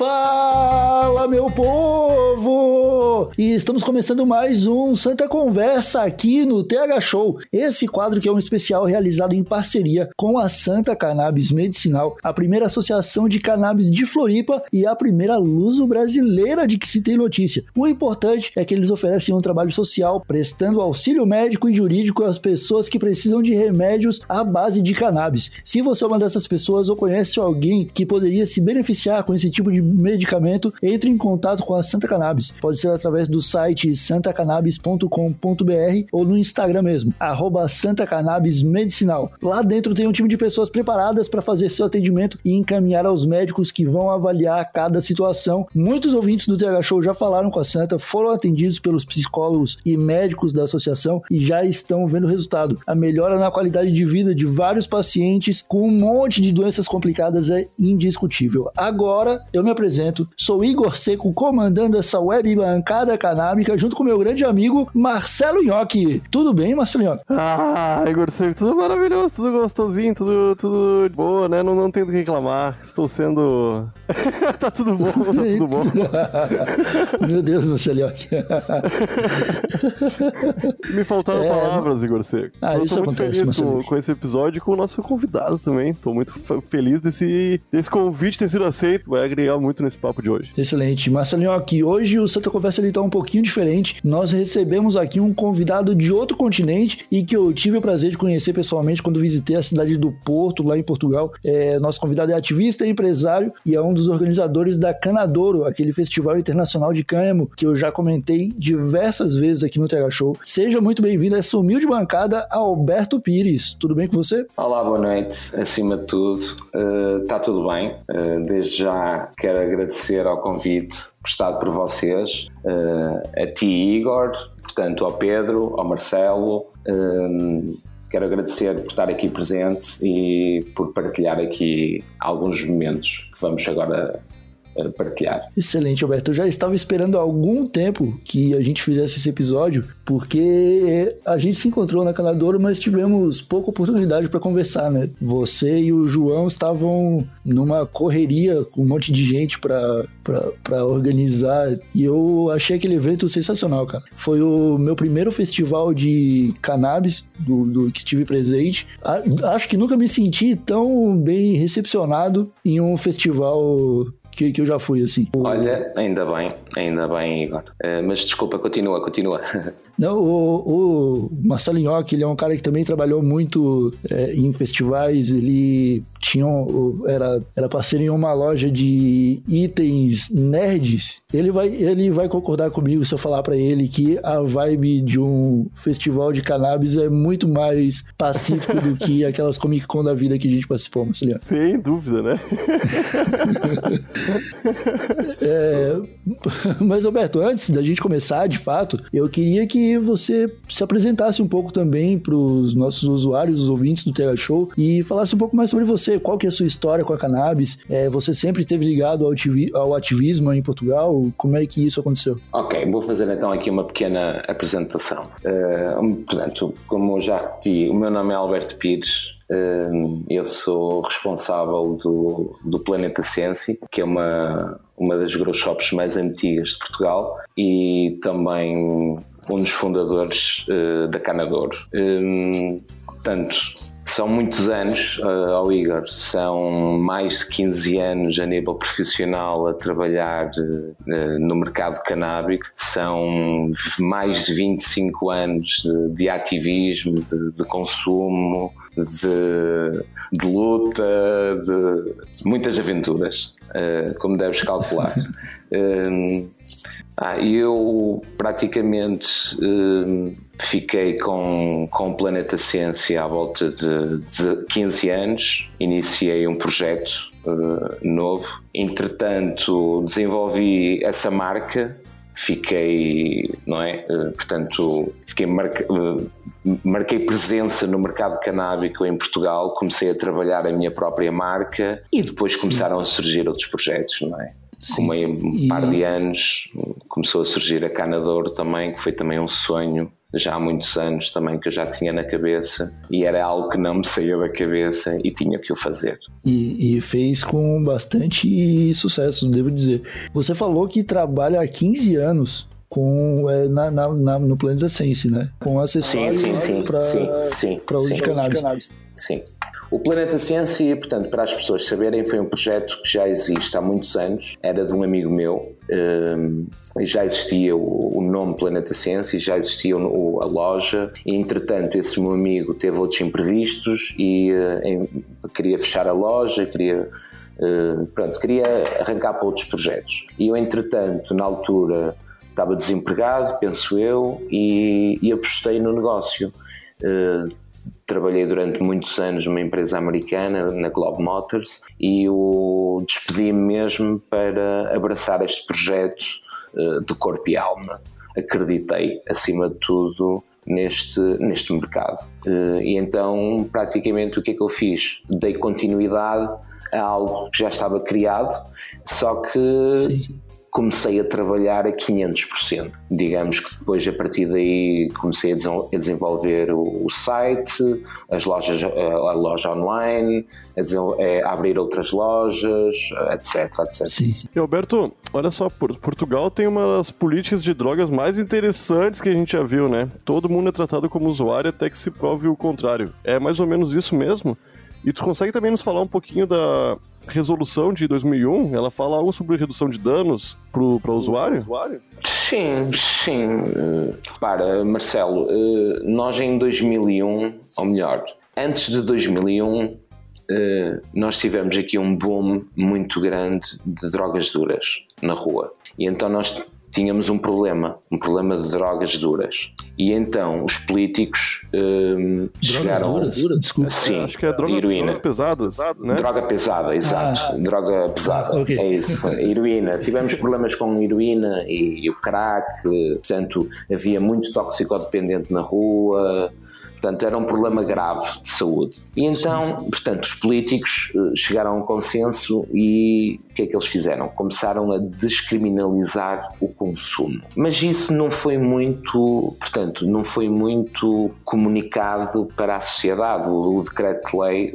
Fala, meu povo! E estamos começando mais um Santa Conversa aqui no TH Show. Esse quadro que é um especial realizado em parceria com a Santa Cannabis Medicinal, a primeira associação de cannabis de Floripa e a primeira luso brasileira de que se tem notícia. O importante é que eles oferecem um trabalho social prestando auxílio médico e jurídico às pessoas que precisam de remédios à base de cannabis. Se você é uma dessas pessoas ou conhece alguém que poderia se beneficiar com esse tipo de medicamento, entre em contato com a Santa Cannabis. Pode ser através do site santacannabis.com.br ou no Instagram mesmo, arroba Santa Cannabis Medicinal. Lá dentro tem um time de pessoas preparadas para fazer seu atendimento e encaminhar aos médicos que vão avaliar cada situação. Muitos ouvintes do TH Show já falaram com a Santa, foram atendidos pelos psicólogos e médicos da associação e já estão vendo o resultado. A melhora na qualidade de vida de vários pacientes com um monte de doenças complicadas é indiscutível. Agora eu me apresento, sou Igor Seco comandando essa web bancada canábica junto com meu grande amigo Marcelo Nhoque. Tudo bem, Marcelo Nhoque? Ah, Igor Seco, tudo maravilhoso, tudo gostosinho, tudo, tudo boa, né? Não, não tenho do que reclamar. Estou sendo. tá tudo bom, tá tudo bom. meu Deus, Marcelo Nhoque. Me faltaram é, palavras, Igor Seco. Ah, eu isso tô muito acontece, feliz com, com, esse episódio e com o nosso convidado também. Tô muito feliz desse, desse convite ter sido aceito. Vai agregar muito nesse papo de hoje. Excelente. Marcelinho, aqui hoje o Santa Conversa ele tá um pouquinho diferente. Nós recebemos aqui um convidado de outro continente e que eu tive o prazer de conhecer pessoalmente quando visitei a cidade do Porto, lá em Portugal. É, nosso convidado é ativista, e empresário e é um dos organizadores da Canadouro, aquele festival internacional de cânhamo que eu já comentei diversas vezes aqui no TH Show. Seja muito bem-vindo a essa humilde bancada, Alberto Pires. Tudo bem com você? Olá, boa noite. Acima de tudo, está uh, tudo bem. Uh, desde já quero agradecer ao convite prestado por vocês, uh, a ti, Igor, portanto, ao Pedro, ao Marcelo. quero agradecer por estar aqui presente e por partilhar aqui alguns momentos que vamos agora partilhar. Excelente, Alberto. Eu já estava esperando há algum tempo que a gente fizesse esse episódio, porque a gente se encontrou na Canadouro, mas tivemos pouca oportunidade para conversar, né? Você e o João estavam numa correria com um monte de gente para organizar e eu achei aquele evento sensacional, cara. Foi o meu primeiro festival de cannabis do, do que tive presente. Acho que nunca me senti tão bem recepcionado em um festival que, que eu já fui, assim. Olha, ainda bem, ainda bem, Igor. Uh, mas desculpa, continua, continua. Não, o, o Marcelo Nhoque, ele é um cara que também trabalhou muito é, em festivais, ele tinha era, era parceiro em uma loja de itens nerds. Ele vai, ele vai concordar comigo se eu falar para ele que a vibe de um festival de cannabis é muito mais pacífico do que aquelas Comic Con da vida que a gente participou, Marcelo. Sem dúvida, né? é, mas, Alberto, antes da gente começar, de fato, eu queria que você se apresentasse um pouco também para os nossos usuários, os ouvintes do TH Show e falasse um pouco mais sobre você, qual que é a sua história com a cannabis, é, você sempre esteve ligado ao, ao ativismo em Portugal, como é que isso aconteceu? Ok, vou fazer então aqui uma pequena apresentação. Uh, portanto, como já repeti, o meu nome é Alberto Pires, eu sou responsável do, do Planeta Ciência, que é uma, uma das grow shops mais antigas de Portugal e também um dos fundadores uh, da Canador. Um, portanto, são muitos anos uh, ao Igor, são mais de 15 anos a nível profissional a trabalhar uh, no mercado canábico, são mais de 25 anos de, de ativismo, de, de consumo, de, de, luta, de muitas aventuras, uh, como deves calcular. Ah, eu praticamente uh, fiquei com, com o Planeta Ciência à volta de, de 15 anos, iniciei um projeto uh, novo, entretanto desenvolvi essa marca, fiquei, não é? Uh, portanto, fiquei marca, marquei presença no mercado canábico em Portugal, comecei a trabalhar a minha própria marca e depois começaram a surgir outros projetos, não é? com meio um par de anos começou a surgir a Canador também, que foi também um sonho já há muitos anos também que eu já tinha na cabeça e era algo que não me saía da cabeça e tinha que o fazer. E, e fez com bastante sucesso, devo dizer. Você falou que trabalha há 15 anos com é, na, na, na, no Planeta Sense, né? Com acessórios para uso de cannabis. Sim. O Planeta Ciência, portanto, para as pessoas saberem, foi um projeto que já existe há muitos anos, era de um amigo meu, um, já existia o, nome Planeta Ciência, já existia a loja, e entretanto esse meu amigo teve outros imprevistos e em, queria fechar a loja, queria. Uh, pronto, queria arrancar para outros projetos. E eu, entretanto, na altura estava desempregado, penso eu, e, e apostei no negócio. Uh, trabalhei durante muitos anos numa empresa americana, na Globe Motors, e o despedi-me mesmo para abraçar este projeto uh, de corpo e alma. Acreditei, acima de tudo, neste, neste mercado. Uh, e então, praticamente, o que é que eu fiz? Dei continuidade a algo que já estava criado, só que sim, sim comecei a trabalhar a 500%. Digamos que depois, a partir daí, comecei a desenvolver o site, as lojas, a loja online, a, abrir outras lojas, etc, etc. Sim, sim. E Alberto, olha só, Portugal tem uma das políticas de drogas mais interessantes que a gente já viu, né? Todo mundo é tratado como usuário até que se prove o contrário. É mais ou menos isso mesmo? E tu consegue também nos falar um pouquinho da, resolução de 2001, ela fala algo sobre redução de danos para o usuário? Sim, sim. Para, Marcelo, eh, nós em 2001, ou melhor, antes de 2001, eh, nós tivemos aqui um boom muito grande de drogas duras na rua. E então nós tínhamos um problema, um problema de drogas duras. E então os políticos um, chegaram. Duras? Duras? Desculpa. Sim, acho que é droga, heroína. drogas pesadas. Né? Droga pesada, exato. Ah. Droga pesada. Ah, okay. É isso. heroína. Tivemos problemas com heroína e, e o crack, portanto, havia muito toxicodependente na rua. Portanto, era um problema grave de saúde. E então, portanto, os políticos eh, chegaram a um consenso e o que é que eles fizeram? Começaram a descriminalizar o consumo. Mas isso não foi muito, portanto, não foi muito comunicado para a sociedade. O decreto-lei,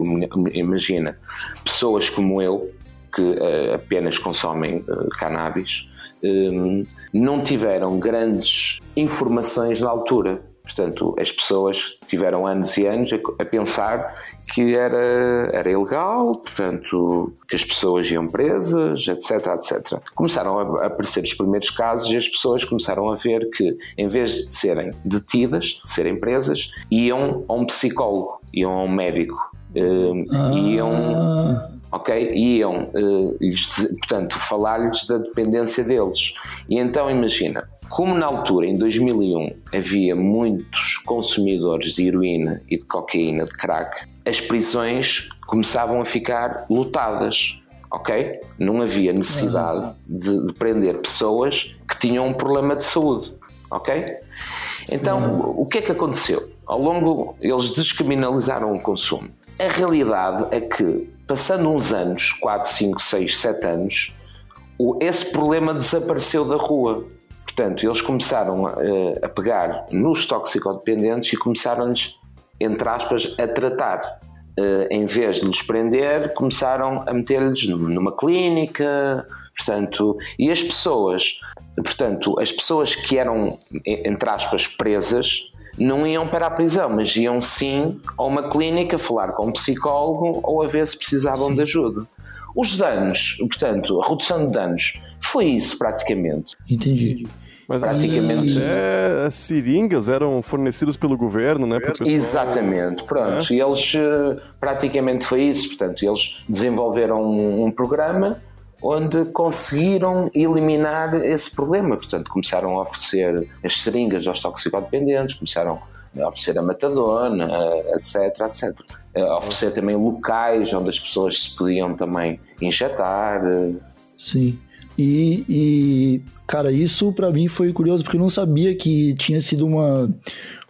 imagina, pessoas como eu, que uh, apenas consomem uh, cannabis, não tiveram grandes informações na altura Portanto, as pessoas tiveram anos e anos a, a, pensar que era, era ilegal, portanto, que as pessoas iam presas, etc, etc. Começaram a aparecer os primeiros casos e as pessoas começaram a ver que, em vez de serem detidas, de serem presas, iam a um psicólogo, iam a um médico, uh, ah. iam ok? Iam, uh, portanto, falar-lhes da dependência deles. E então, imagina, como na altura, em 2001, havia muitos consumidores de heroína e de cocaína, de crack, as prisões começavam a ficar lotadas, ok? Não havia necessidade de, de prender pessoas que tinham um problema de saúde, ok? Então, o que é que aconteceu? Ao longo, eles descriminalizaram o consumo. A realidade é que, passando uns anos, 4, 5, 6, 7 anos, esse problema desapareceu da rua Portanto, eles começaram a, eh, a pegar nos toxicodependentes e começaram-lhes, entre aspas, a tratar. Uh, em vez de lhes prender, começaram a meter-lhes numa clínica, portanto, e as pessoas, portanto, as pessoas que eram, entre aspas, presas, não iam para a prisão, mas iam sim a uma clínica falar com um psicólogo ou a ver se precisavam sim. de ajuda. Os danos, portanto, a redução de danos, foi isso praticamente. Entendi. Mas praticamente é, seringas eram fornecidas pelo governo, né? Exatamente, pronto. É. E eles eh, praticamente foi isso. Portanto, eles desenvolveram um, um programa onde conseguiram eliminar esse problema. Portanto, começaram a oferecer as seringas aos toxicodependentes, começaram a oferecer a metadona, etc, etc. A oferecer também locais onde as pessoas se podiam também injetar. Eh. Sim. E, e cara, isso para mim foi curioso porque eu não sabia que tinha sido uma,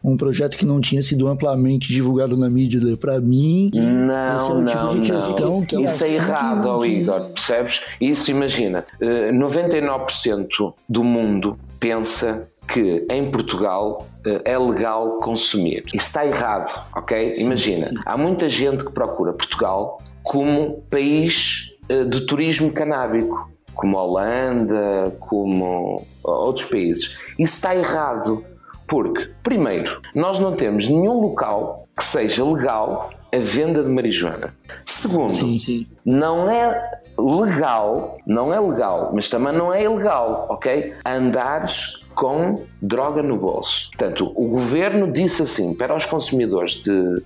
um projeto que não tinha sido amplamente divulgado na mídia. Para mim, não, esse é um não, tipo de questão não. que isso é errado, que... Igor, percebes? Isso imagina, 99% eh, do mundo pensa que em Portugal eh, é legal consumir. Isso está errado, ok? Sim, Imagina, sim. há muita gente que procura Portugal como país eh, de turismo canábico, como a Holanda, como outros países. Isso está errado, porque, primeiro, nós não temos nenhum local que seja legal a venda de marijuana. Segundo, sim, sim. não é legal, não é legal, mas também não é ilegal, ok? Andares com droga no bolso. Portanto, o governo disse assim para os consumidores de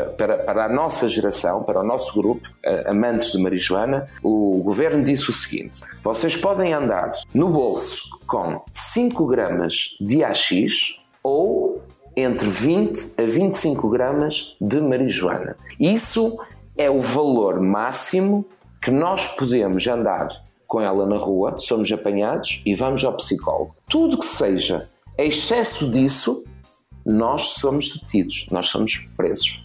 para, para, a nossa geração, para o nosso grupo, amantes de marijuana, o governo disse o seguinte: vocês podem andar no bolso com 5 gramas de AX ou entre 20 a 25 gramas de marijuana. Isso é o valor máximo que nós podemos andar com ela na rua, somos apanhados e vamos ao psicólogo. Tudo que seja excesso disso, nós somos detidos, nós somos presos.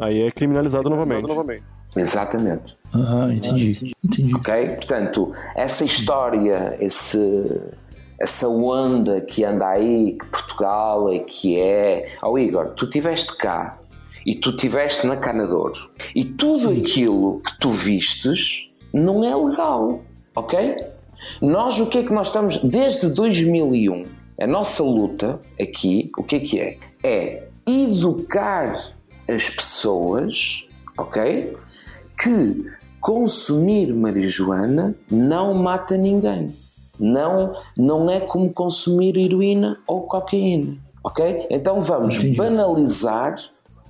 Aí é criminalizado, é criminalizado novamente. novamente. Exatamente. Ah, entendi. entendi. Ok? Portanto, essa história, esse, essa onda que anda aí, que Portugal é que é. Ó oh, Igor, tu estiveste cá e tu estiveste na Canador e tudo Sim. aquilo que tu vistes não é legal. Ok? Nós, o que é que nós estamos. Desde 2001, a nossa luta aqui, o que é que é? É educar as pessoas, ok? Que consumir marijuana não mata ninguém. Não, não é como consumir heroína ou cocaína, ok? Então vamos Entendi. banalizar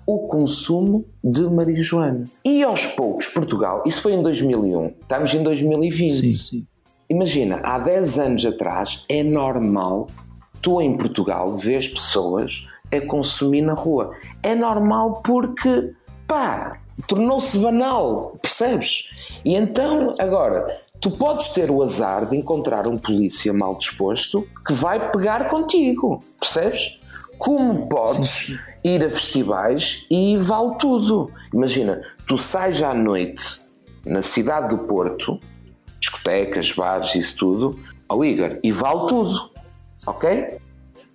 o consumo de marijuana. E aos poucos, Portugal, isso foi em 2001, estamos em 2020. Sim, sim. Imagina, há 10 anos atrás é normal tu em Portugal vês pessoas a consumir na rua. É normal porque, pá, tornou-se banal, percebes? E então, agora, tu podes ter o azar de encontrar um polícia mal disposto que vai pegar contigo, percebes? Como podes ir a festivais e vale tudo. Imagina, tu sais à noite na cidade do Porto, discotecas, bares, isso tudo, ao Igor, e vale tudo, ok?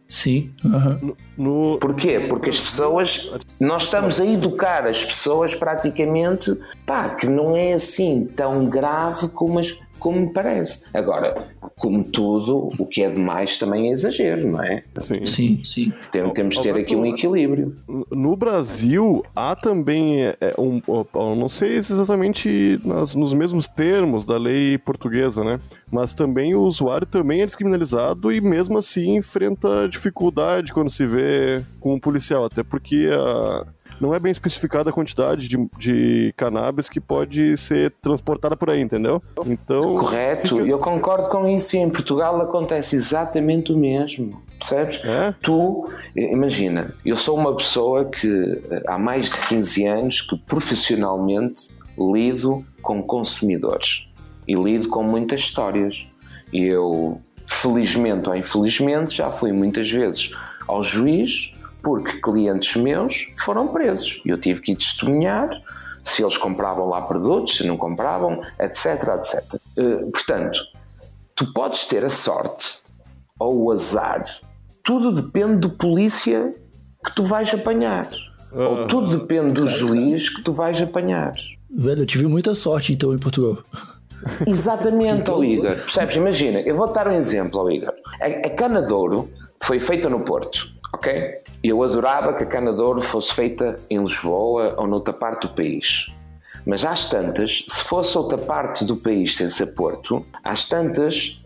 Sim. Uhum. No... Porquê? Porque as pessoas. Nós estamos a educar as pessoas praticamente pá, que não é assim tão grave como, as, como me parece. Agora, como tudo, o que é demais também é exagero, não é? Sim, sim. sim. Tem, temos de ter aqui um equilíbrio. No Brasil, há também é, é um. Não sei exatamente nas, nos mesmos termos da lei portuguesa, né? Mas também o usuário também é descriminalizado e mesmo assim enfrenta dificuldade quando se vê com um policial, até porque a não é bem especificada a quantidade de, de cannabis que pode ser transportada por aí, entendeu? Então. Correto, fica... eu concordo com isso e em Portugal acontece exatamente o mesmo. Percebes? É? Tu, imagina, eu sou uma pessoa que eh, há mais de 15 anos que profissionalmente lido com consumidores e lido com muitas histórias. E eu, felizmente ou infelizmente, já fui muitas vezes ao juiz porque clientes meus foram presos e eu tive que testemunhar se eles compravam lá produtos, se não compravam, etc, etc. Uh, portanto, tu podes ter a sorte ou o azar, tudo depende do polícia que tu vais apanhar. Uh, ou tudo depende do juiz que tu vais apanhar. Velho, eu tive muita sorte então em Portugal. Exatamente, ó Igor. Percebes? Imagina, eu vou dar um exemplo, ó Igor. A, a Canadouro foi feita no Porto ok? Eu adorava que a cana de ouro fosse feita em Lisboa ou noutra parte do país. Mas às tantas, se fosse outra parte do país sem ser Porto, às tantas,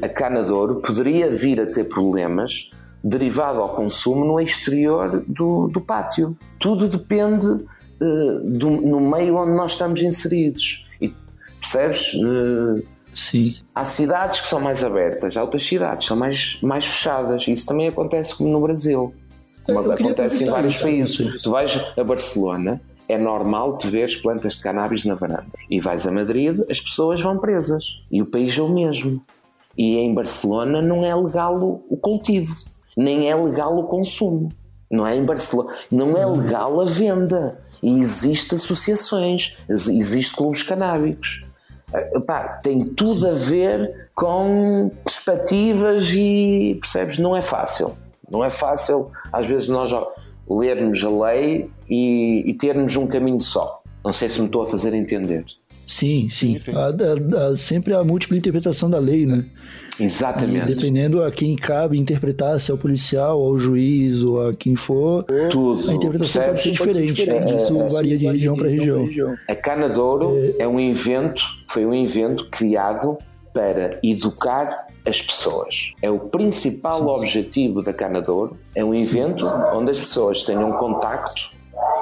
a cana de ouro poderia vir a ter problemas derivado ao consumo no exterior do, do pátio. Tudo depende uh, do, no meio onde nós estamos inseridos. E percebes? Uh, Sim. Há cidades que são mais abertas, há outras cidades que são mais, mais fechadas. Isso também acontece como no Brasil, como acontece em vários países. Tu vais a Barcelona, é normal te veres plantas de cannabis na varanda. E vais a Madrid, as pessoas vão presas. E o país é o mesmo. E em Barcelona não é legal o cultivo, nem é legal o consumo. Não é em Barcelona, não é legal a venda. E existem associações, existem clubes canábicos. Epá, tem tudo a ver com perspectivas e percebes? Não é fácil. Não é fácil, às vezes, nós lermos a lei e, e termos um caminho só. Não sei se me estou a fazer entender. Sim, sim. sim, sim. A, a, a, sempre a múltipla interpretação da lei, né? Exatamente. E dependendo a quem cabe interpretar, se é o policial, ou o juiz, ou a quem for, Tudo. a interpretação pode ser diferente. Pode ser diferente. Isso é, varia de região para região. A Cana de Ouro é... é um invento, foi um invento criado para educar as pessoas. É o principal Sim. objetivo da Cana de Ouro. É um evento onde as pessoas tenham contacto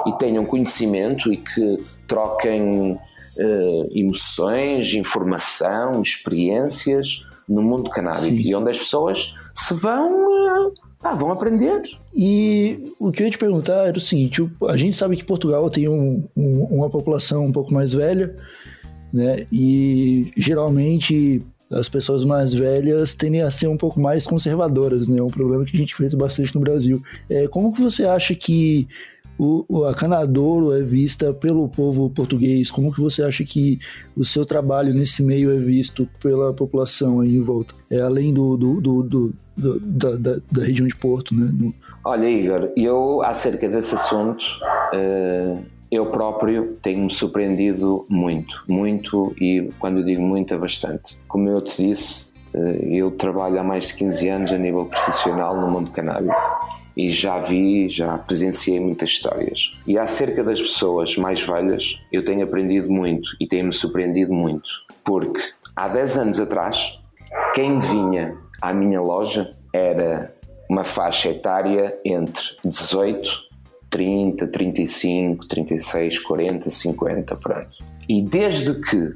e tenham conhecimento e que troquem uh, emoções, informação, experiências no mundo canábico e onde as pessoas se vão, uh, ah, vão aprender. E o que eu ia te perguntar era o seguinte: a gente sabe que Portugal tem um, um, uma população um pouco mais velha, né? E geralmente as pessoas mais velhas tendem a ser um pouco mais conservadoras, né? É um problema que a gente enfrenta bastante no Brasil. É, como que você acha que o, a Canadouro é vista pelo povo português? Como que você acha que o seu trabalho nesse meio é visto pela população aí em volta? É além do, do, do, do da, da, da, região de Porto, né? No... Olha, Igor, eu acerca desse assunto, uh, eu próprio tenho-me surpreendido muito, muito, e quando eu digo muito é bastante. Como eu te disse, uh, eu trabalho há mais de 15 anos a nível profissional no mundo canábico e já vi, já presenciei muitas histórias. E acerca das pessoas mais velhas, eu tenho aprendido muito e tenho-me surpreendido muito, porque há 10 anos atrás, quem vinha à minha loja era uma faixa etária entre 18, 30, 35, 36, 40, 50, pronto. E desde que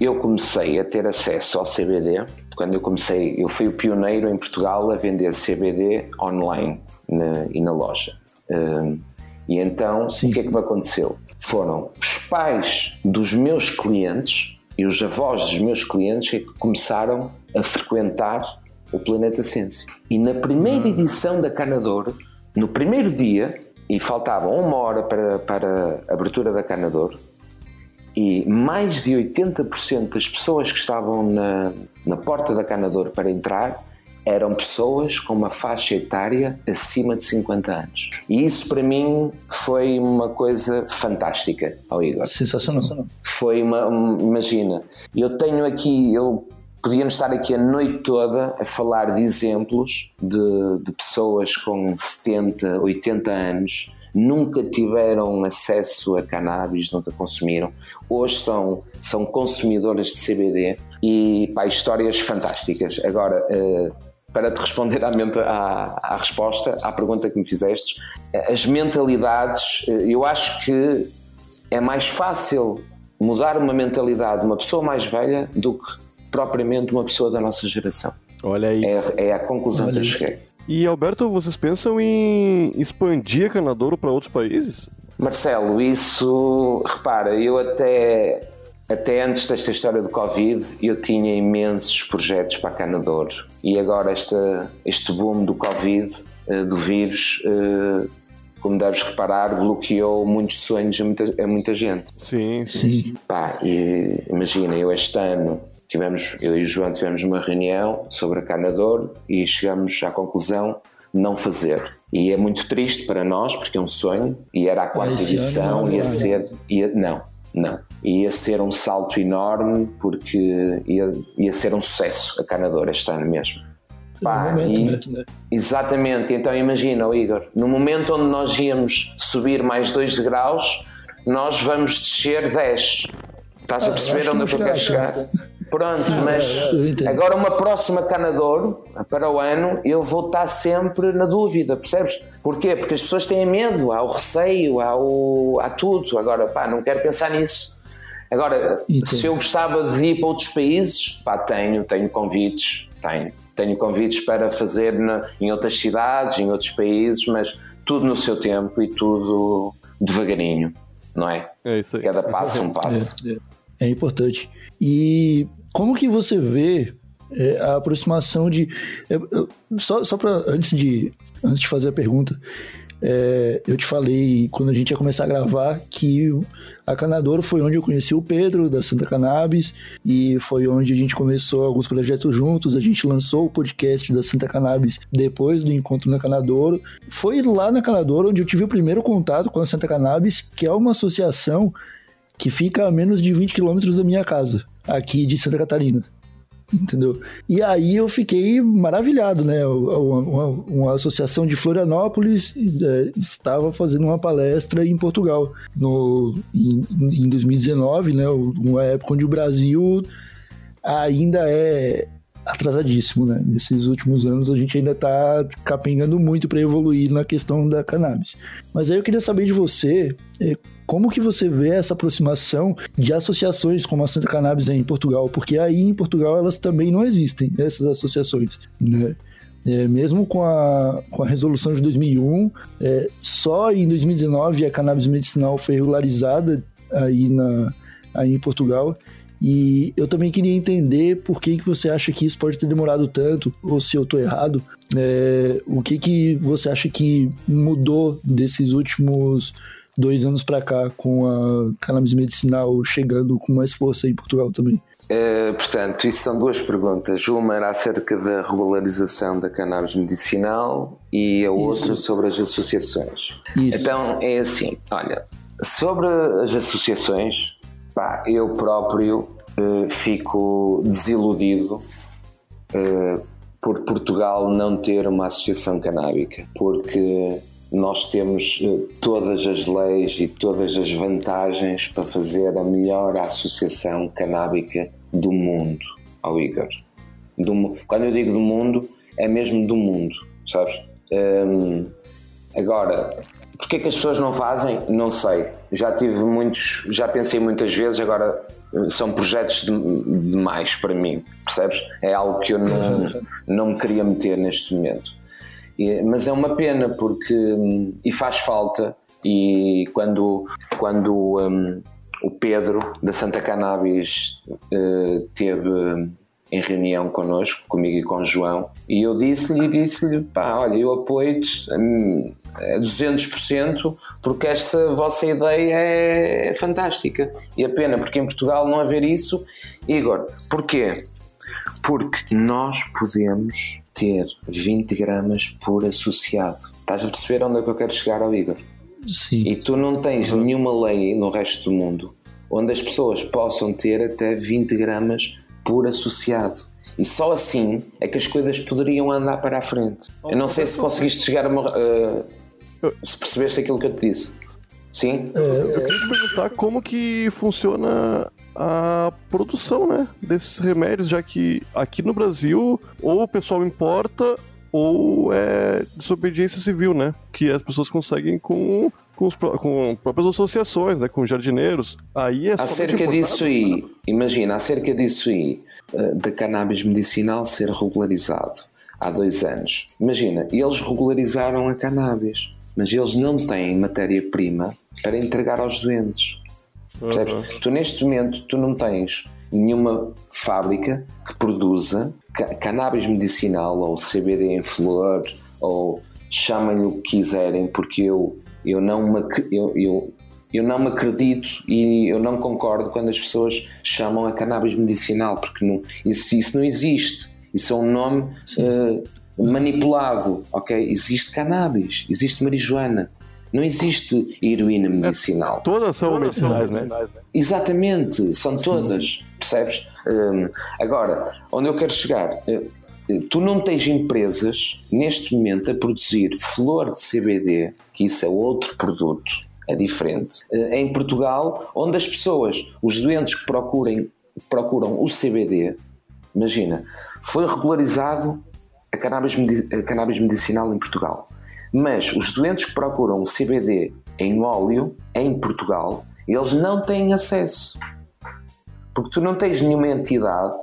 eu comecei a ter acesso ao CBD, quando eu comecei, eu fui o pioneiro em Portugal a vender CBD online na, e na loja. Uh, e então, Sim. o que é que me aconteceu? Foram os pais dos meus clientes e os avós dos meus clientes que começaram a frequentar o Planeta Ciência. E na primeira edição da Canador, no primeiro dia, e faltava uma hora para, para a abertura da Canador, e mais de 80% das pessoas que estavam na, na porta da Canador para entrar eram pessoas com uma faixa etária acima de 50 anos. E isso para mim foi uma coisa fantástica, ao Igor. Sensacional. Foi uma, imagina, eu tenho aqui, eu podíamos estar aqui a noite toda a falar de exemplos de, de pessoas com 70, 80 anos nunca tiveram acesso a cannabis, nunca consumiram. Hoje são, são consumidoras de CBD e pá, histórias fantásticas. Agora, uh, para te responder à, à, à, resposta, à pergunta que me fizeste, as mentalidades, eu acho que é mais fácil mudar uma mentalidade de uma pessoa mais velha do que propriamente uma pessoa da nossa geração. Olha aí. É, é a conclusão Olha que eu cheguei. E Alberto, vocês pensam em expandir a Canadouro para outros países? Marcelo, isso, repara, eu até até antes desta história do Covid, eu tinha imensos projetos para a Canador e agora esta, este boom do Covid, uh, do vírus, uh, como deves reparar, bloqueou muitos sonhos a muita, a muita gente. Sim, sim. sim. Pá, e, imagina, eu este ano tivemos, eu e o João tivemos uma reunião sobre a Canador e chegamos à conclusão não fazer. E é muito triste para nós, porque é um sonho, e era a quarta edição, ia ser. Ia, não, não. Ia ser um salto enorme porque ia, ia ser um sucesso a Canador este ano mesmo. Pá, momento, e, né? Exatamente, então imagina, Igor, no momento onde nós íamos subir mais 2 graus, nós vamos descer 10. Estás ah, a perceber onde eu quero chegar? Pronto, Sim, mas agora uma próxima Canador para o ano eu vou estar sempre na dúvida, percebes? Porquê? Porque as pessoas têm medo, há o receio, há, o, há tudo. Agora, pá, não quero pensar nisso. Agora, Entendo. se eu gostava de ir para outros países, pá, tenho, tenho convites, tenho. Tenho convites para fazer na, em outras cidades, em outros países, mas tudo no seu tempo e tudo devagarinho, não é? É isso aí. Cada passo um passo. É, é, é importante. E como que você vê é, a aproximação de. É, só só para antes de, antes de fazer a pergunta, É, eu te falei quando a gente ia começar a gravar que a Canadouro foi onde eu conheci o Pedro, da Santa Cannabis, e foi onde a gente começou alguns projetos juntos. A gente lançou o podcast da Santa Cannabis depois do encontro na Canadouro. Foi lá na Canadouro onde eu tive o primeiro contato com a Santa Cannabis, que é uma associação que fica a menos de 20 quilômetros da minha casa, aqui de Santa Catarina entendeu? E aí eu fiquei maravilhado, né? Uma, uma, uma associação de Florianópolis é, estava fazendo uma palestra em Portugal no, em, em 2019, né? Uma época onde o Brasil ainda é atrasadíssimo, né? Nesses últimos anos a gente ainda está capengando muito para evoluir na questão da cannabis. Mas aí eu queria saber de você, é, como que você vê essa aproximação de associações como a Santa Cannabis em Portugal? Porque aí em Portugal elas também não existem, essas associações, né? É, mesmo com a, com a resolução de 2001, é, só em 2019 a cannabis medicinal foi regularizada aí, na, aí em Portugal e eu também queria entender por que, que você acha que isso pode ter demorado tanto, ou se eu estou errado. É, o que, que você acha que mudou desses últimos dois anos para cá, com a cannabis medicinal chegando com mais força em Portugal também? É, portanto, isso são duas perguntas. Uma era acerca da regularização da cannabis medicinal e a outra isso. sobre as associações. Isso. Então, é assim: olha, sobre as associações, Pá, eu próprio uh, fico desiludido uh, por Portugal não ter uma associação canábica, porque nós temos uh, todas as leis e todas as vantagens para fazer a melhor associação canábica do mundo, ao Igor. Do, quando eu digo do mundo, é mesmo do mundo, sabes? Um, agora, Porquê que as pessoas não fazem? Não sei. Já tive muitos, já pensei muitas vezes, agora eh, são projetos demais de para mim, percebes? É algo que eu não, não me queria meter neste momento. E, mas é uma pena porque e faz falta e quando quando um, o Pedro da Santa Cannabis uh, teve em reunião connosco, comigo e com o João, e eu disse-lhe, disse-lhe, pá, olha, eu apoio-te, hum, 200%, porque esta vossa ideia é fantástica. E a pena, porque em Portugal não haver isso. Igor, porquê? Porque nós podemos ter 20 gramas por associado. Estás a perceber onde é que eu quero chegar ao Igor? Sim. E tu não tens nenhuma lei no resto do mundo onde as pessoas possam ter até 20 gramas por associado. E só assim é que as coisas poderiam andar para a frente. Eu não sei se conseguiste chegar a uma, uh, se percebeste aquilo que eu te disse. Sim? É, eu queria te perguntar como que funciona a produção, né, desses remédios, já que aqui no Brasil ou o pessoal importa ou é desobediência civil, né, que as pessoas conseguem com com, os, com próprias associações, né, com jardineiros. Aí é acerca disso aí, imagina, acerca disso aí, eh, da cannabis medicinal ser regularizado há dois anos. Imagina, eles regularizaram a cannabis mas eles não têm matéria-prima para entregar aos doentes. Uhum. Tu neste momento tu não tens nenhuma fábrica que produza cannabis medicinal ou CBD em flor ou chamem-lhe o que quiserem porque eu, eu, não me, eu, eu, eu não me acredito e eu não concordo quando as pessoas chamam a cannabis medicinal porque não, isso, isso não existe. Isso é um nome uh, manipulado, ok? Existe cannabis, existe marijuana, não existe heroína medicinal. É, todas são todas medicinais, são né? Exatamente, são todas, percebes? Um, agora, onde eu quero chegar, eh, tu não tens empresas neste momento a produzir flor de CBD, que isso é outro produto, é diferente, eh, em Portugal, onde as pessoas, os doentes que procurem, procuram o CBD, imagina, foi regularizado a cannabis, a cannabis medicinal em Portugal. Mas os doentes que procuram o CBD em óleo em Portugal, eles não têm acesso. Porque tu não tens nenhuma entidade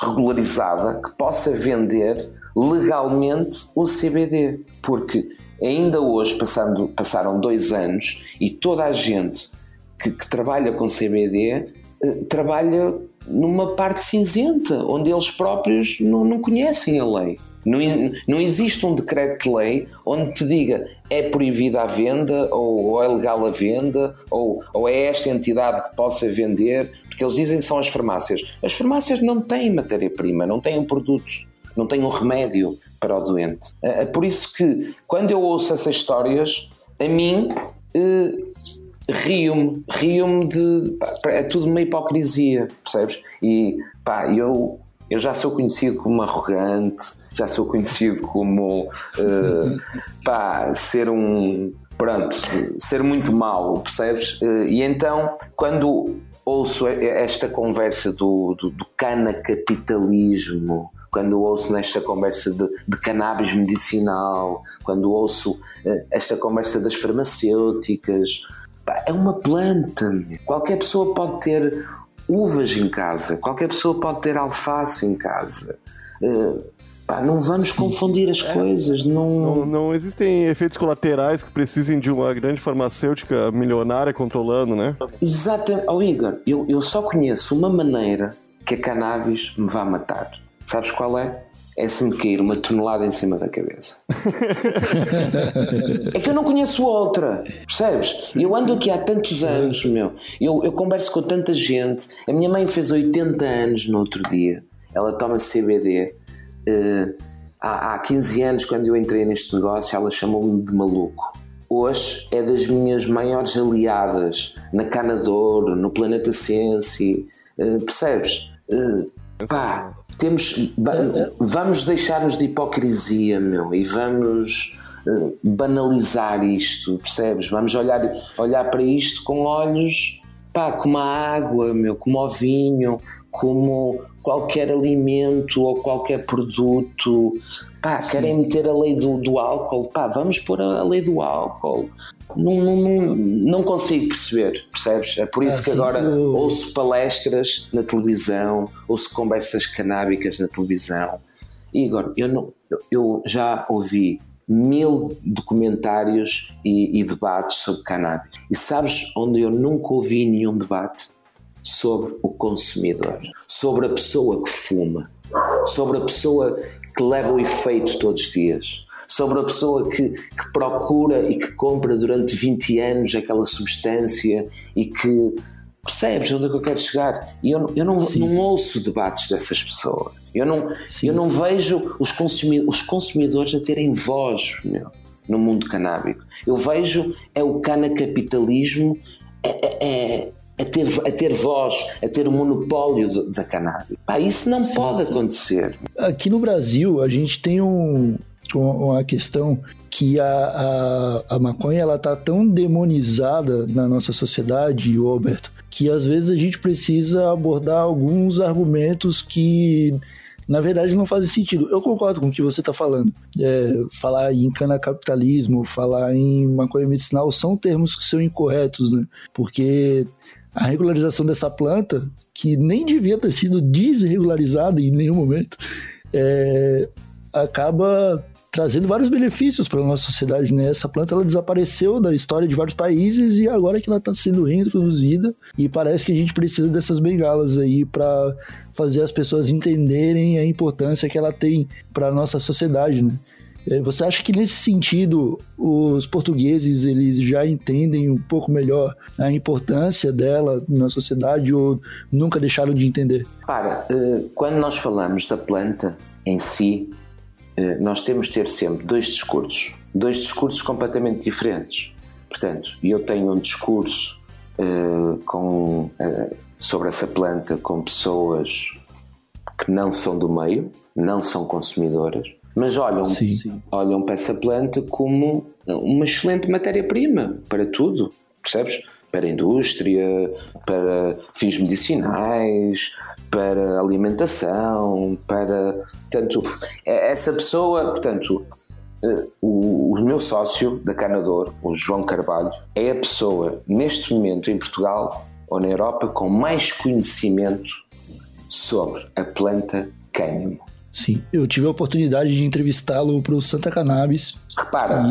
regularizada que possa vender legalmente o CBD. Porque ainda hoje, passando, passaram dois anos, e toda a gente que, que trabalha com CBD eh, trabalha numa parte cinzenta, onde eles próprios não, não conhecem a lei. Não, não existe um decreto de lei onde te diga é proibida a venda, ou, ou, é legal a venda, ou, ou é esta entidade que possa vender, porque eles dizem que são as farmácias. As farmácias não têm matéria-prima, não têm produtos, não têm um remédio para o doente. É, é por isso que, quando eu ouço essas histórias, a mim. Eh, rio-me, rio-me de. Pá, é tudo uma hipocrisia, percebes? E pá, eu, eu já sou conhecido como arrogante, já sou conhecido como uh, pá, ser um. Pronto, ser muito mau, percebes? Uh, e então, quando ouço esta conversa do, do, do cana-capitalismo, quando ouço nesta conversa de, de, cannabis medicinal, quando ouço uh, esta conversa das farmacêuticas, pá, é uma planta. Qualquer pessoa pode ter uvas em casa, qualquer pessoa pode ter alface em casa. Uh, pá, não vamos confundir as é. coisas. Não... não... Não, existem efeitos colaterais que precisem de uma grande farmacêutica milionária controlando, né? Exatamente. Oh, Igor, eu, eu só conheço uma maneira que a cannabis me vá matar. Sabes qual é? É se me cair uma tonelada em cima da cabeça. é que eu não conheço outra, percebes? Eu ando aqui há tantos anos, meu. Eu, eu converso com tanta gente. A minha mãe fez 80 anos no outro dia. Ela toma CBD. Uh, há, há 15 anos, quando eu entrei neste negócio, ela chamou-me de maluco. Hoje é das minhas maiores aliadas na Canador, no Planeta Ciência. Uh, percebes? Uh, pá, temos vamos deixar-nos de hipocrisia meu e vamos eh, banalizar isto percebes? Vamos olhar olhar para isto com olhos pá como a água meu como o vinho como qualquer alimento ou qualquer produto. Pá querem meter a lei do, do álcool? Pá vamos pôr a lei do álcool não, não, não, consigo perceber, percebes? É por isso ah, que sim, agora eu... ouço palestras na televisão, ouço conversas canábicas na televisão. Igor, eu, não, eu já ouvi mil documentários e, e, debates sobre cannabis. E sabes onde eu nunca ouvi nenhum debate? Sobre o consumidor, sobre a pessoa que fuma, sobre a pessoa que leva o efeito todos os dias sobre a pessoa que, que procura e que compra durante 20 anos aquela substância e que percebes onde é que eu quero chegar? E eu, eu não, não ouço debates dessas pessoas. Eu não, eu não vejo os, consumi os consumidores a terem voz meu, no mundo canábico. Eu vejo é o canacapitalismo é, é, a, ter, a ter voz, a ter o monopólio da cannabis. Pá, isso não sim, pode acontecer. Aqui no Brasil, a gente tem um, uma questão que a, a, a maconha ela tá tão demonizada na nossa sociedade, Roberto, que às vezes a gente precisa abordar alguns argumentos que na verdade não fazem sentido. Eu concordo com o que você está falando. É, falar em canacapitalismo, falar em maconha medicinal são termos que são incorretos, né? Porque a regularização dessa planta, que nem devia ter sido desregularizada em nenhum momento, é, acaba trazendo vários benefícios para a nossa sociedade, né? Essa planta ela desapareceu da história de vários países e agora que ela está sendo reintroduzida e parece que a gente precisa dessas bengalas aí para fazer as pessoas entenderem a importância que ela tem para a nossa sociedade, né? É, você acha que nesse sentido os portugueses eles já entendem um pouco melhor a importância dela na sociedade ou nunca deixaram de entender? Para, eh, quando nós falamos da planta em si, nós temos de ter sempre dois discursos, dois discursos completamente diferentes. Portanto, eu tenho um discurso uh, com, uh, sobre essa planta com pessoas que não são do meio, não são consumidoras, mas olham, sim, olham para essa planta como uma excelente matéria-prima para tudo, percebes? Para a indústria, para fins medicinais, para alimentação, para. Portanto, é, essa pessoa, portanto, eh, o, o meu sócio da Canador, o João Carvalho, é a pessoa, neste momento em Portugal ou na Europa, com mais conhecimento sobre a planta cânhamo. Sim, eu tive a oportunidade de entrevistá-lo para o Santa Cannabis. Repara,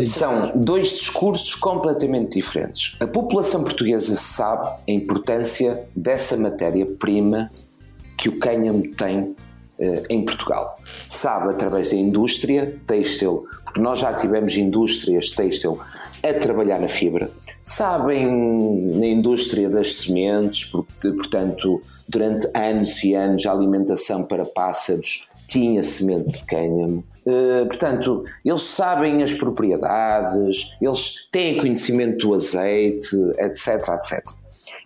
é são dois discursos completamente diferentes. A população portuguesa sabe a importância dessa matéria-prima que o cânhamo tem eh, em Portugal. Sabe através da indústria têxtil, porque nós já tivemos indústrias têxtil a trabalhar na fibra. Sabem na indústria das sementes, porque, portanto, durante anos e anos a alimentação para pássaros tinha semente de cânhamo. Uh, portanto, eles sabem as propriedades, eles têm conhecimento do azeite, etc, etc.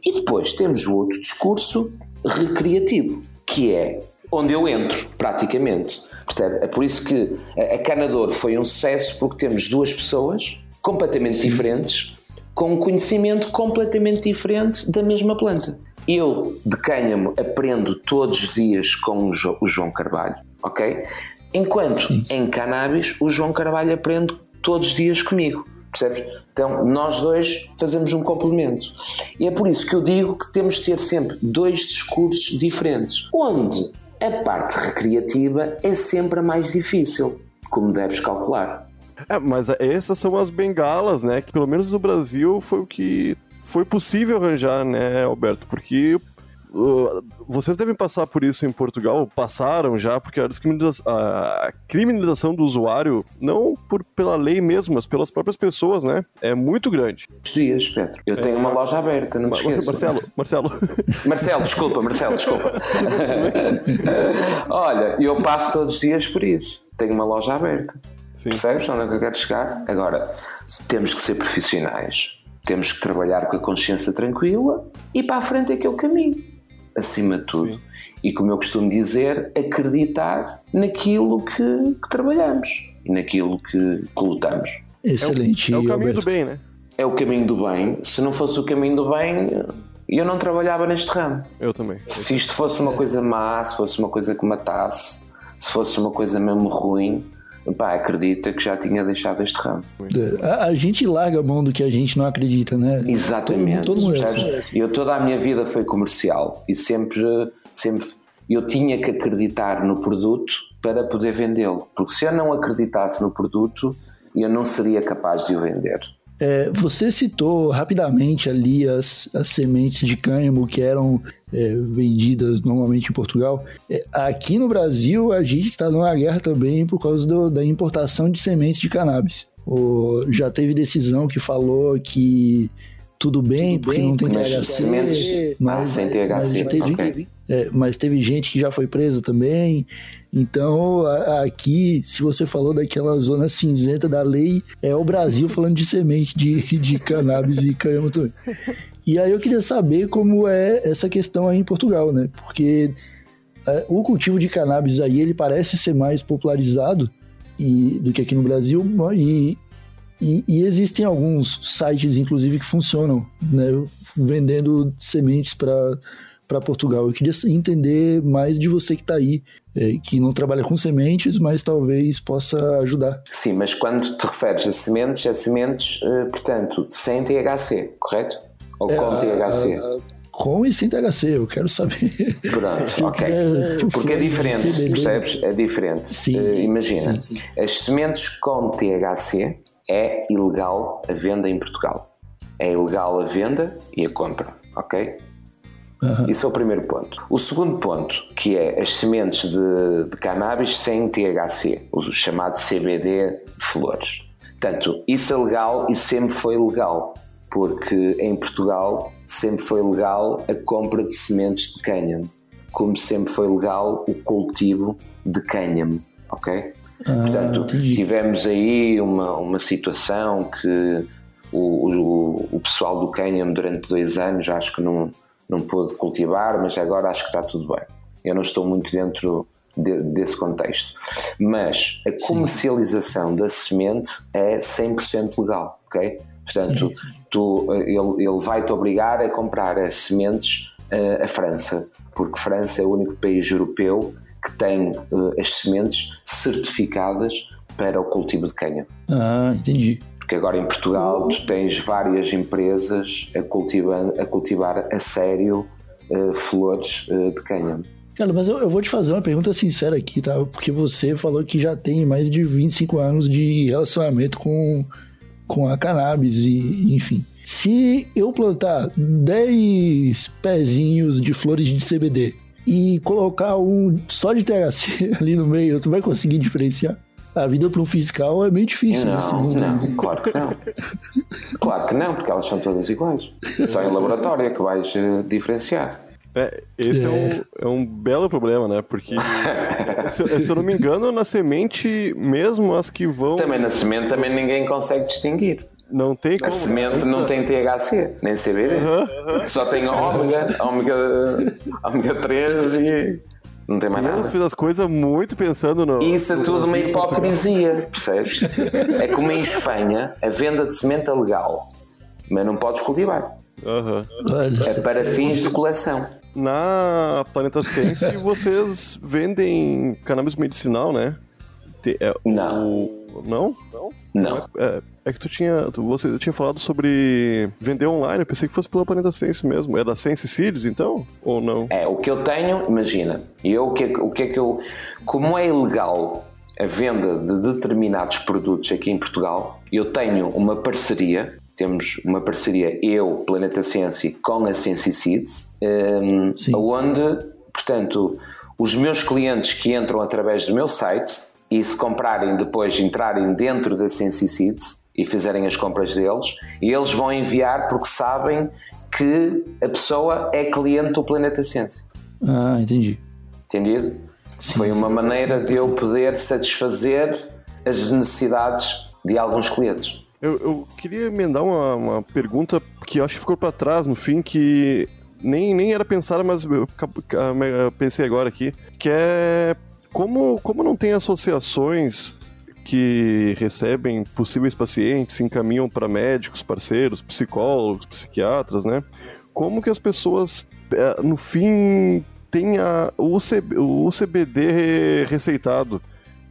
E depois temos o outro discurso recreativo, que é onde eu entro, praticamente. Portanto, é por isso que a Canador foi um sucesso, porque temos duas pessoas completamente Sim. diferentes, com um conhecimento completamente diferente da mesma planta. Eu, de cânhamo, aprendo todos os dias com o João Carvalho, ok? Enquanto Sim. em cannabis, o João Carvalho aprende todos os dias comigo. Percebes? Então, nós dois fazemos um complemento. E é por isso que eu digo que temos de ter sempre dois discursos diferentes. Onde a parte recreativa é sempre a mais difícil, como deves calcular. É, mas essas são as bengalas, né? Que pelo menos no Brasil foi o que foi possível arranjar, né, Alberto? Porque uh, vocês devem passar por isso em Portugal, passaram já, porque a, a criminalização do usuário, não por, pela lei mesmo, mas pelas próprias pessoas, né? É muito grande. dias, Pedro. Eu tenho é... uma loja aberta, não te esqueças. Marcelo, Marcelo. Marcelo, desculpa, Marcelo, desculpa. Olha, eu passo todos os dias por isso. Tenho uma loja aberta. Sim. Percebes onde é que eu quero chegar? Agora, temos que ser profissionais. Temos que trabalhar com a consciência tranquila e para a frente é que é o caminho acima de tudo. Sim. E como eu costumo dizer, acreditar naquilo que, que trabalhamos e naquilo que, que lutamos. Excelente. É o, é o caminho Alberto. do bem, né? É o caminho do bem. Se não fosse o caminho do bem, eu não trabalhava neste ramo. Eu também. Se isto fosse uma coisa má, se fosse uma coisa que matasse, se fosse uma coisa mesmo ruim, pá, acredita que já tinha deixado este ramo. A, a, gente larga a mão do que a gente não acredita, né? Exatamente. Todo, todo mundo é Eu toda a minha vida foi comercial e sempre, sempre eu tinha que acreditar no produto para poder vendê-lo. Porque se eu não acreditasse no produto, eu não seria capaz de o vender. É, você citou rapidamente ali as, as sementes de cânhamo que eram é, vendidas normalmente em Portugal. É, aqui no Brasil, a gente está numa guerra também por causa do, da importação de sementes de cannabis. O, já teve decisão que falou que tudo bem, tudo porque bem, não tem THC. Sementes, mas, ah, sem THC. Mas teve, okay. é, mas teve gente que já foi presa também. Então, a, aqui, se você falou daquela zona cinzenta da lei, é o Brasil falando de semente de, de cannabis e também. E aí eu queria saber como é essa questão aí em Portugal, né? Porque é, o cultivo de cannabis aí, ele parece ser mais popularizado e, do que aqui no Brasil, e, e, e, existem alguns sites, inclusive, que funcionam, né? Vendendo sementes para Portugal. Eu queria entender mais de você que está aí que não trabalha com sementes, mas talvez possa ajudar. Sim, mas quando te referes a sementes, é sementes, eh, portanto, sem THC, correto? Ou é, com THC? A, a, com e sem THC, eu quero saber. Pronto, ok. Porque é diferente, percebes? É diferente. Sim, uh, imagina, sim, sim. as sementes com THC é ilegal a venda em Portugal. É ilegal a venda e a compra, ok? Uhum. Isso é o primeiro ponto. O segundo ponto, que é as sementes de, de cannabis sem THC, o chamado CBD de flores. Portanto, isso é legal e sempre foi legal, porque em Portugal sempre foi legal a compra de sementes de cânhamo, como sempre foi legal o cultivo de cânhamo, ok? Ah, Portanto, entendi. tivemos aí uma, uma situação que o, o, o pessoal do cânhamo durante dois anos acho que não não pôde cultivar, mas agora acho que está tudo bem. Eu não estou muito dentro de, desse contexto. Mas a comercialização Sim. da semente é 100% legal, ok? Portanto, tu, ele, ele vai-te obrigar a comprar as sementes uh, a França, porque França é o único país europeu que tem uh, as sementes certificadas para o cultivo de canha. Ah, entendi. Porque agora em Portugal tu tens várias empresas a cultivar a, cultivar a sério uh, flores uh, de cânhamo. Cara, mas eu, eu, vou te fazer uma pergunta sincera aqui, tá? Porque você falou que já tem mais de 25 anos de relacionamento com, com a cannabis e, enfim. Se eu plantar 10 pezinhos de flores de CBD e colocar um só de THC ali no meio, tu vai conseguir diferenciar? A vida para um fiscal é meio difícil. Não, assim, não, claro que não. Claro que não, porque elas são todas iguais. Só em laboratório é que vais uh, diferenciar. É, esse é. É, um, é um belo problema, né? Porque, se, se, eu não me engano, na semente, mesmo as que vão. Também na semente também ninguém consegue distinguir. Não tem como. A semente não tem THC, nem CBD. Só tem ômega, ômega, ômega 3 e não tem mais nada. fez as coisas muito pensando no. Isso é tudo uma hipocrisia, percebes? É como em Espanha a venda de semente é legal, mas não podes cultivar. Uhum. É para fins de coleção. Na Planeta Sense vocês vendem cannabis medicinal, né? É, não. O... Não? Não. Não. É, é, que tu tinha. Tu, você tinha falado sobre vender online. Eu pensei que fosse pela Planeta Sense mesmo. É da Sense Seeds, então? Ou não? É, o que eu tenho, imagina, eu o que, o que é que eu. Como é ilegal a venda de determinados produtos aqui em Portugal, eu tenho uma parceria. Temos uma parceria, eu, Planeta Sense, com a Sense Seeds, um, onde, portanto, os meus clientes que entram através do meu site e se comprarem depois, entrarem dentro da Sensicides e fizerem as compras deles, e eles vão enviar porque sabem que a pessoa é cliente do Planeta Ciência. Ah, entendi. Entendido? Sim, Foi uma sim. maneira de eu poder satisfazer as necessidades de alguns clientes. Eu, eu queria emendar uma, uma pergunta que eu acho que ficou para trás no fim, que nem, nem era pensada, mas eu, eu pensei agora aqui, que é como, como não tem associações que recebem possíveis pacientes, encaminham para médicos, parceiros, psicólogos, psiquiatras, né? Como que as pessoas, é, no fim, têm a, o, CB, o CBD receitado?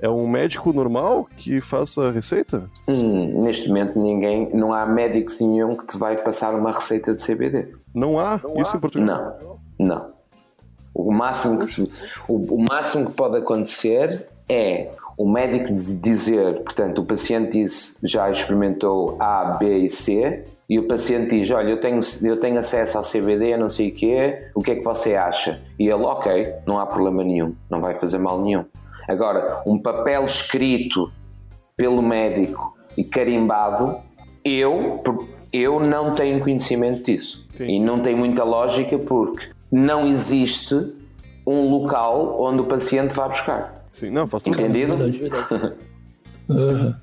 É um médico normal que faça a receita? Hum, neste momento ninguém, não há médico nenhum que te vai passar uma receita de CBD. Não há? Não Isso há? em Portugal? Não, não. O máximo, que, o, o máximo que pode acontecer é o médico dizer, portanto, o paciente já experimentou A, B e C, e o paciente diz, olha, eu tenho, eu tenho acesso ao CBD, não sei o quê, o que é que você acha? E ele, ok, não há problema nenhum, não vai fazer mal nenhum. Agora, um papel escrito pelo médico e carimbado, eu, eu não tenho conhecimento disso. Sim. E não tem muita lógica porque não existe um local onde o paciente vá buscar. Sim, não, faz todo Entendido?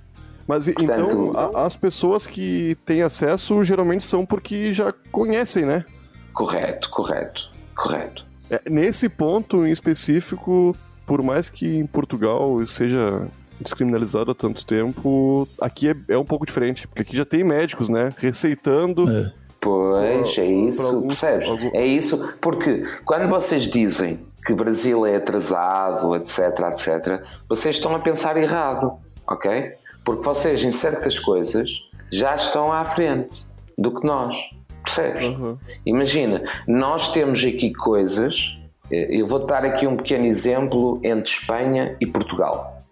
Mas Portanto, então, as pessoas que têm acesso geralmente são porque já conhecem, né? Correto, correto, correto. É, nesse ponto em específico, por mais que em Portugal seja descriminalizado há tanto tempo, aqui é, é um pouco diferente, porque aqui já tem médicos, né? Receitando. É Pois, é isso, percebes? É isso, porque quando vocês dizem que Brasil é atrasado, etc, etc, vocês estão a pensar errado, ok? Porque vocês, em certas coisas, já estão à frente do que nós, percebes? Uhum. Imagina, nós temos aqui coisas, eh, eu vou dar aqui um pequeno exemplo entre Espanha e Portugal.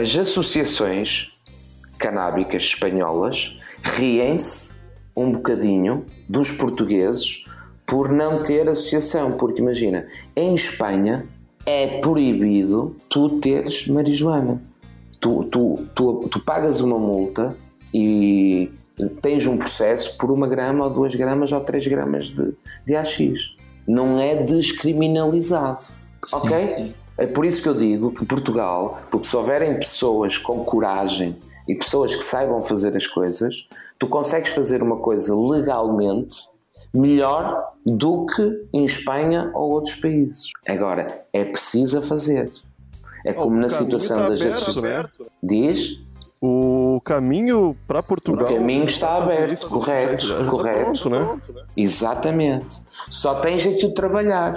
As associações canábicas espanholas riem-se um bocadinho dos portugueses por não ter associação. Porque imagina, em Espanha é proibido tu teres marijuana. Tu, tu, tu, tu pagas uma multa e tens um processo por uma grama ou duas gramas ou três gramas de, de AX. Não é descriminalizado. Sim, ok? Sim. É por isso que eu digo que Portugal, porque se houverem pessoas com coragem e pessoas que saibam fazer as coisas, tu consegues fazer uma coisa legalmente melhor do que em Espanha ou outros países. Agora, é preciso fazer. É como oh, na situação das associações. Diz? O caminho para Portugal. O caminho está aberto, isso, correto, já, já correto. Pronto, né? Exatamente. Só tens aqui o trabalhar,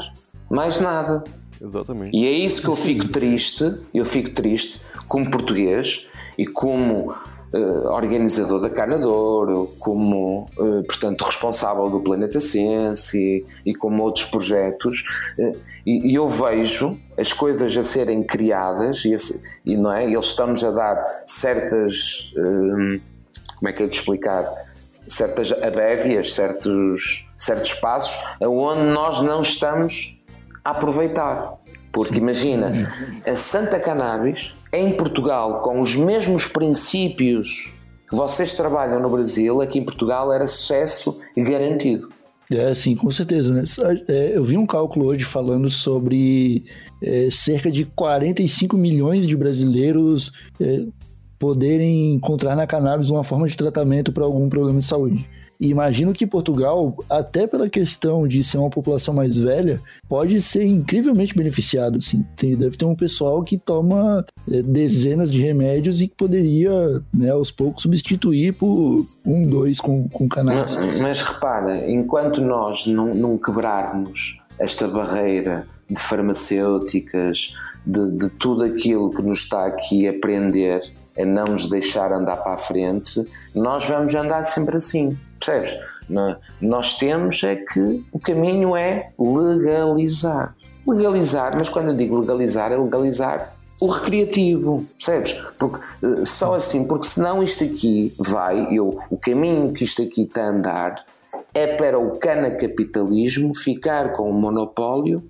mais nada. Exatamente. E é isso que eu fico triste, eu fico triste como português, e como uh, organizador da Canador, como, uh, portanto, responsável do Planeta Ciência e, e como outros projetos, uh, e, e, eu vejo as coisas a serem criadas e, e não é? eles estão-nos a dar certas. como é que é de explicar? Certas abévias, certos, certos passos, aonde nós não estamos a aproveitar. Porque imagina, a Santa Cannabis em Portugal com os mesmos princípios que vocês trabalham no Brasil, aqui em Portugal era sucesso garantido. É, sim, com certeza. Né? É, eu vi um cálculo hoje falando sobre é, cerca de 45 milhões de brasileiros é, poderem encontrar na cannabis uma forma de tratamento para algum problema de saúde. E imagino que Portugal, até pela questão de ser uma população mais velha, pode ser incrivelmente beneficiado. Assim. Tem, deve ter um pessoal que toma é, dezenas de remédios e que poderia, né, aos poucos, substituir por um, dois com, com cannabis. Mas, mas repara, enquanto nós não, não quebrarmos esta barreira de farmacêuticas, de, de tudo aquilo que nos está aqui a prender, a não nos deixar andar para a frente, nós vamos andar sempre assim. Percebes? Nós temos é que o caminho é legalizar. Legalizar, mas quando eu digo legalizar, é legalizar o recreativo, percebes? Porque eh, só assim, porque senão isto aqui vai, eu, o caminho que isto aqui está a andar é para o cana-capitalismo ficar com o monopólio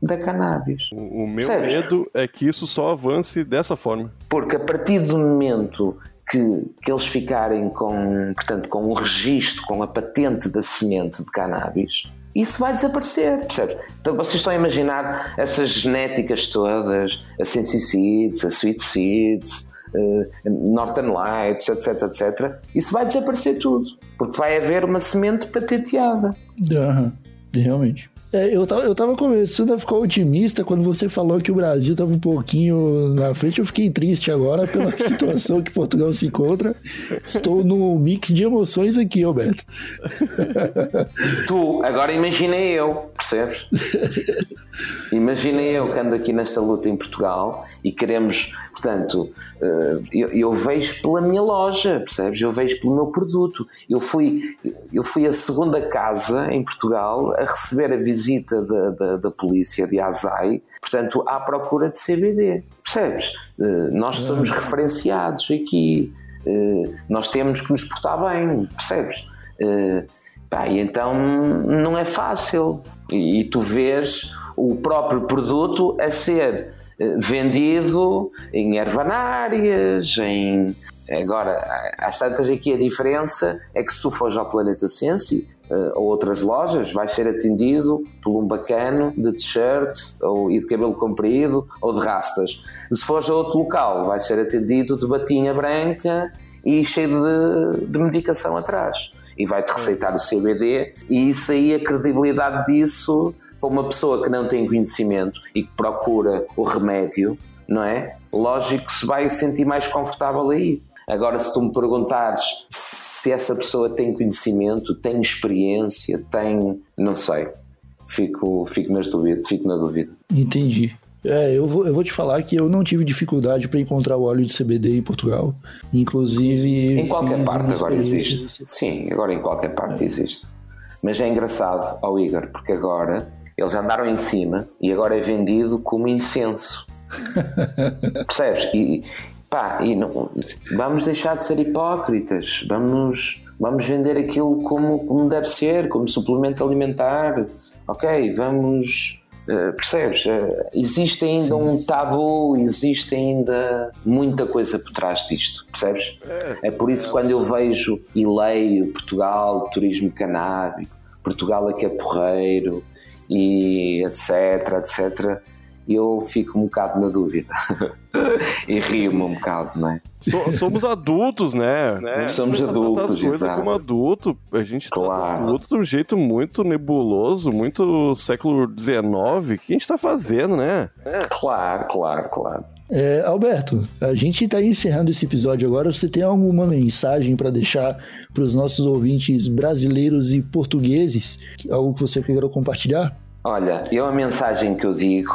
da cannabis. O, meu medo é que isso só avance dessa forma. Porque a partir do momento que, que eles ficarem com, portanto, com o registro, com a patente da semente de cannabis, isso vai desaparecer, percebe? Então vocês estão a imaginar essas genéticas todas, a Sensi Seeds, a Sweet Seeds, uh, Northern Lights, etc, etc. Isso vai desaparecer tudo, porque vai haver uma semente patenteada. Uhum, realmente. É, eu, tava, eu tava começando a ficar otimista quando você falou que o Brasil tava um pouquinho na frente. Eu fiquei triste agora pela situação que Portugal se encontra. Estou no mix de emoções aqui, Alberto. Tu, agora imaginei eu, percebes? Imaginei eu que ando aqui nesta luta em Portugal e queremos, portanto, eh, eu, eu, vejo pela minha loja, percebes? Eu vejo pelo meu produto. Eu fui, eu fui a segunda casa em Portugal a receber a visita da, da, da polícia de Azai, portanto, à procura de CBD, percebes? Eh, nós somos referenciados aqui, eh, nós temos que nos portar bem, percebes? Pá, e então não é fácil. E, e tu vês o próprio produto a ser eh, vendido em ervanárias, em. Agora, às tantas aqui a diferença é que se tu fores ao Planeta Sensi ou outras lojas, vais ser atendido por um bacano de t-shirt ou, e de cabelo comprido ou de rastas. Se fores a outro local, vais ser atendido de batinha branca e cheio de, de medicação atrás. E vai-te receitar o CBD e isso aí, a credibilidade disso para uma pessoa que não tem conhecimento e que procura o remédio, não é? Lógico que se vai sentir mais confortável aí. Agora, se tu me perguntares se essa pessoa tem conhecimento, tem experiência, tem. não sei. Fico, fico, nas dúvida, fico na dúvida. Entendi. É, eu vou, eu vou te falar que eu não tive dificuldade para encontrar o óleo de CBD em Portugal. Inclusive. Em qualquer parte agora existe. Sim, agora em qualquer parte existe. Mas é engraçado ao Igor, porque agora eles andaram em cima e agora é vendido como incenso. Percebes? E, pá, e não, vamos deixar de ser hipócritas, vamos, vamos vender aquilo como, como deve ser, como suplemento alimentar. Ok, vamos. Uh, percebes? Uh, existe ainda sim, um tabu, existe ainda muita coisa por trás disto, percebes? É, é por isso que quando eu vejo e leio Portugal, turismo canábico, Portugal é que é porreiro, e etc, etc, eu fico um bocado na dúvida e rio-me um bocado, não é? somos adultos, né? né? Somos adultos, as coisas exato. como adulto, a gente tá claro. adulto de um jeito muito nebuloso, muito século XIX. O que a gente tá fazendo, né? Claro, claro, claro. É, Alberto, a gente está encerrando esse episódio agora. Você tem alguma mensagem para deixar para os nossos ouvintes brasileiros e portugueses? Algo que você queira compartilhar? Olha, eu a mensagem que eu digo,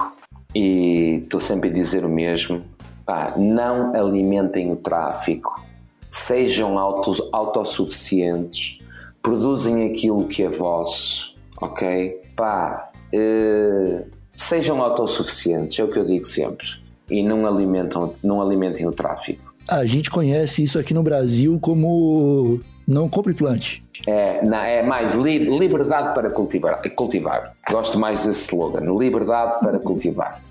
e estou sempre a dizer o mesmo, pá, não alimentem o tráfico sejam autos, autossuficientes, produzem aquilo que é vosso, ok? Pá, uh, sejam autossuficientes, é o que eu digo sempre, e não, alimentam, não alimentem o tráfico. A gente conhece isso aqui no Brasil como não compre plante. É, é mais li, liberdade para cultivar, cultivar. Gosto mais desse slogan, liberdade para cultivar.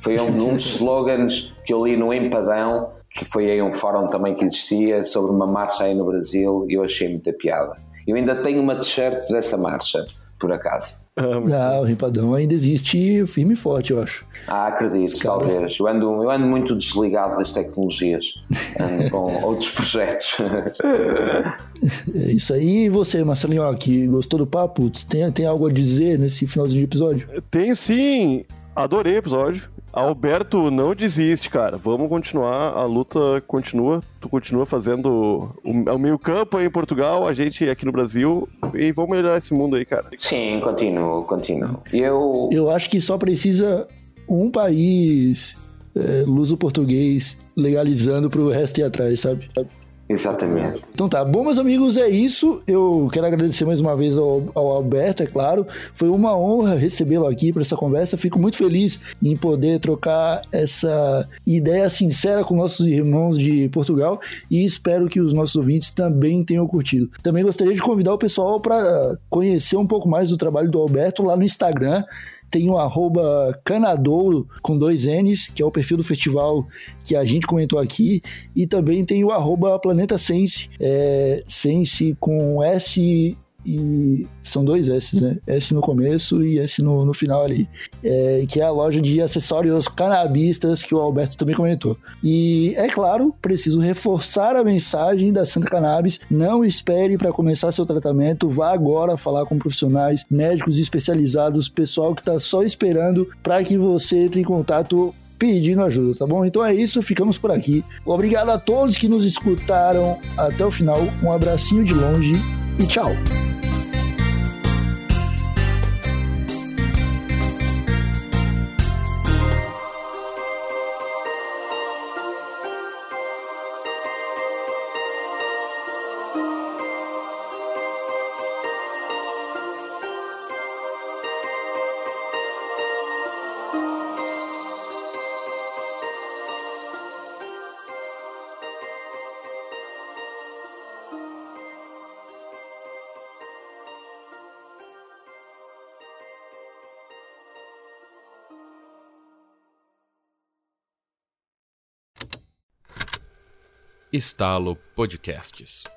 Foi um, um dos slogans que eu li no Empadão, que foi aí um fórum também que existia sobre uma marcha aí no Brasil e eu achei muita piada. Eu ainda tenho uma t-shirt dessa marcha, por acaso. Ah, o Rimpadão ainda existe firme e forte, eu acho. Ah, acredito, Cara. talvez. Eu ando, eu ando muito desligado das tecnologias, ando com outros projetos. É isso aí. E você, Marcelinho, que gostou do papo? Tem, tem algo a dizer nesse finalzinho de episódio? Tenho sim. Adorei o episódio. Alberto, não desiste, cara. Vamos continuar, a luta continua. Tu continua fazendo o, o meio campo aí em Portugal, a gente aqui no Brasil, e vamos melhorar esse mundo aí, cara. Sim, continuo, continuo. Eu... Eu acho que só precisa um país é, luso-português legalizando pro resto ir atrás, sabe? Exatamente. Então tá, bom, meus amigos, é isso. Eu quero agradecer mais uma vez ao, ao Alberto, é claro. Foi uma honra recebê-lo aqui para essa conversa. Fico muito feliz em poder trocar essa ideia sincera com nossos irmãos de Portugal e espero que os nossos ouvintes também tenham curtido. Também gostaria de convidar o pessoal para conhecer um pouco mais do trabalho do Alberto lá no Instagram tem o arroba Canadouro com dois N's, que é o perfil do festival que a gente comentou aqui, e também tem o arroba Planeta Sense, é, Sense com S e são dois S, né? S no começo e S no, no final ali. É, que é a loja de acessórios canabistas que o Alberto também comentou. E é claro, preciso reforçar a mensagem da Santa Cannabis. Não espere para começar seu tratamento, vá agora falar com profissionais, médicos especializados, pessoal que está só esperando para que você entre em contato pedindo ajuda, tá bom? Então é isso, ficamos por aqui. Obrigado a todos que nos escutaram até o final. Um abracinho de longe e tchau. Estalo Podcasts.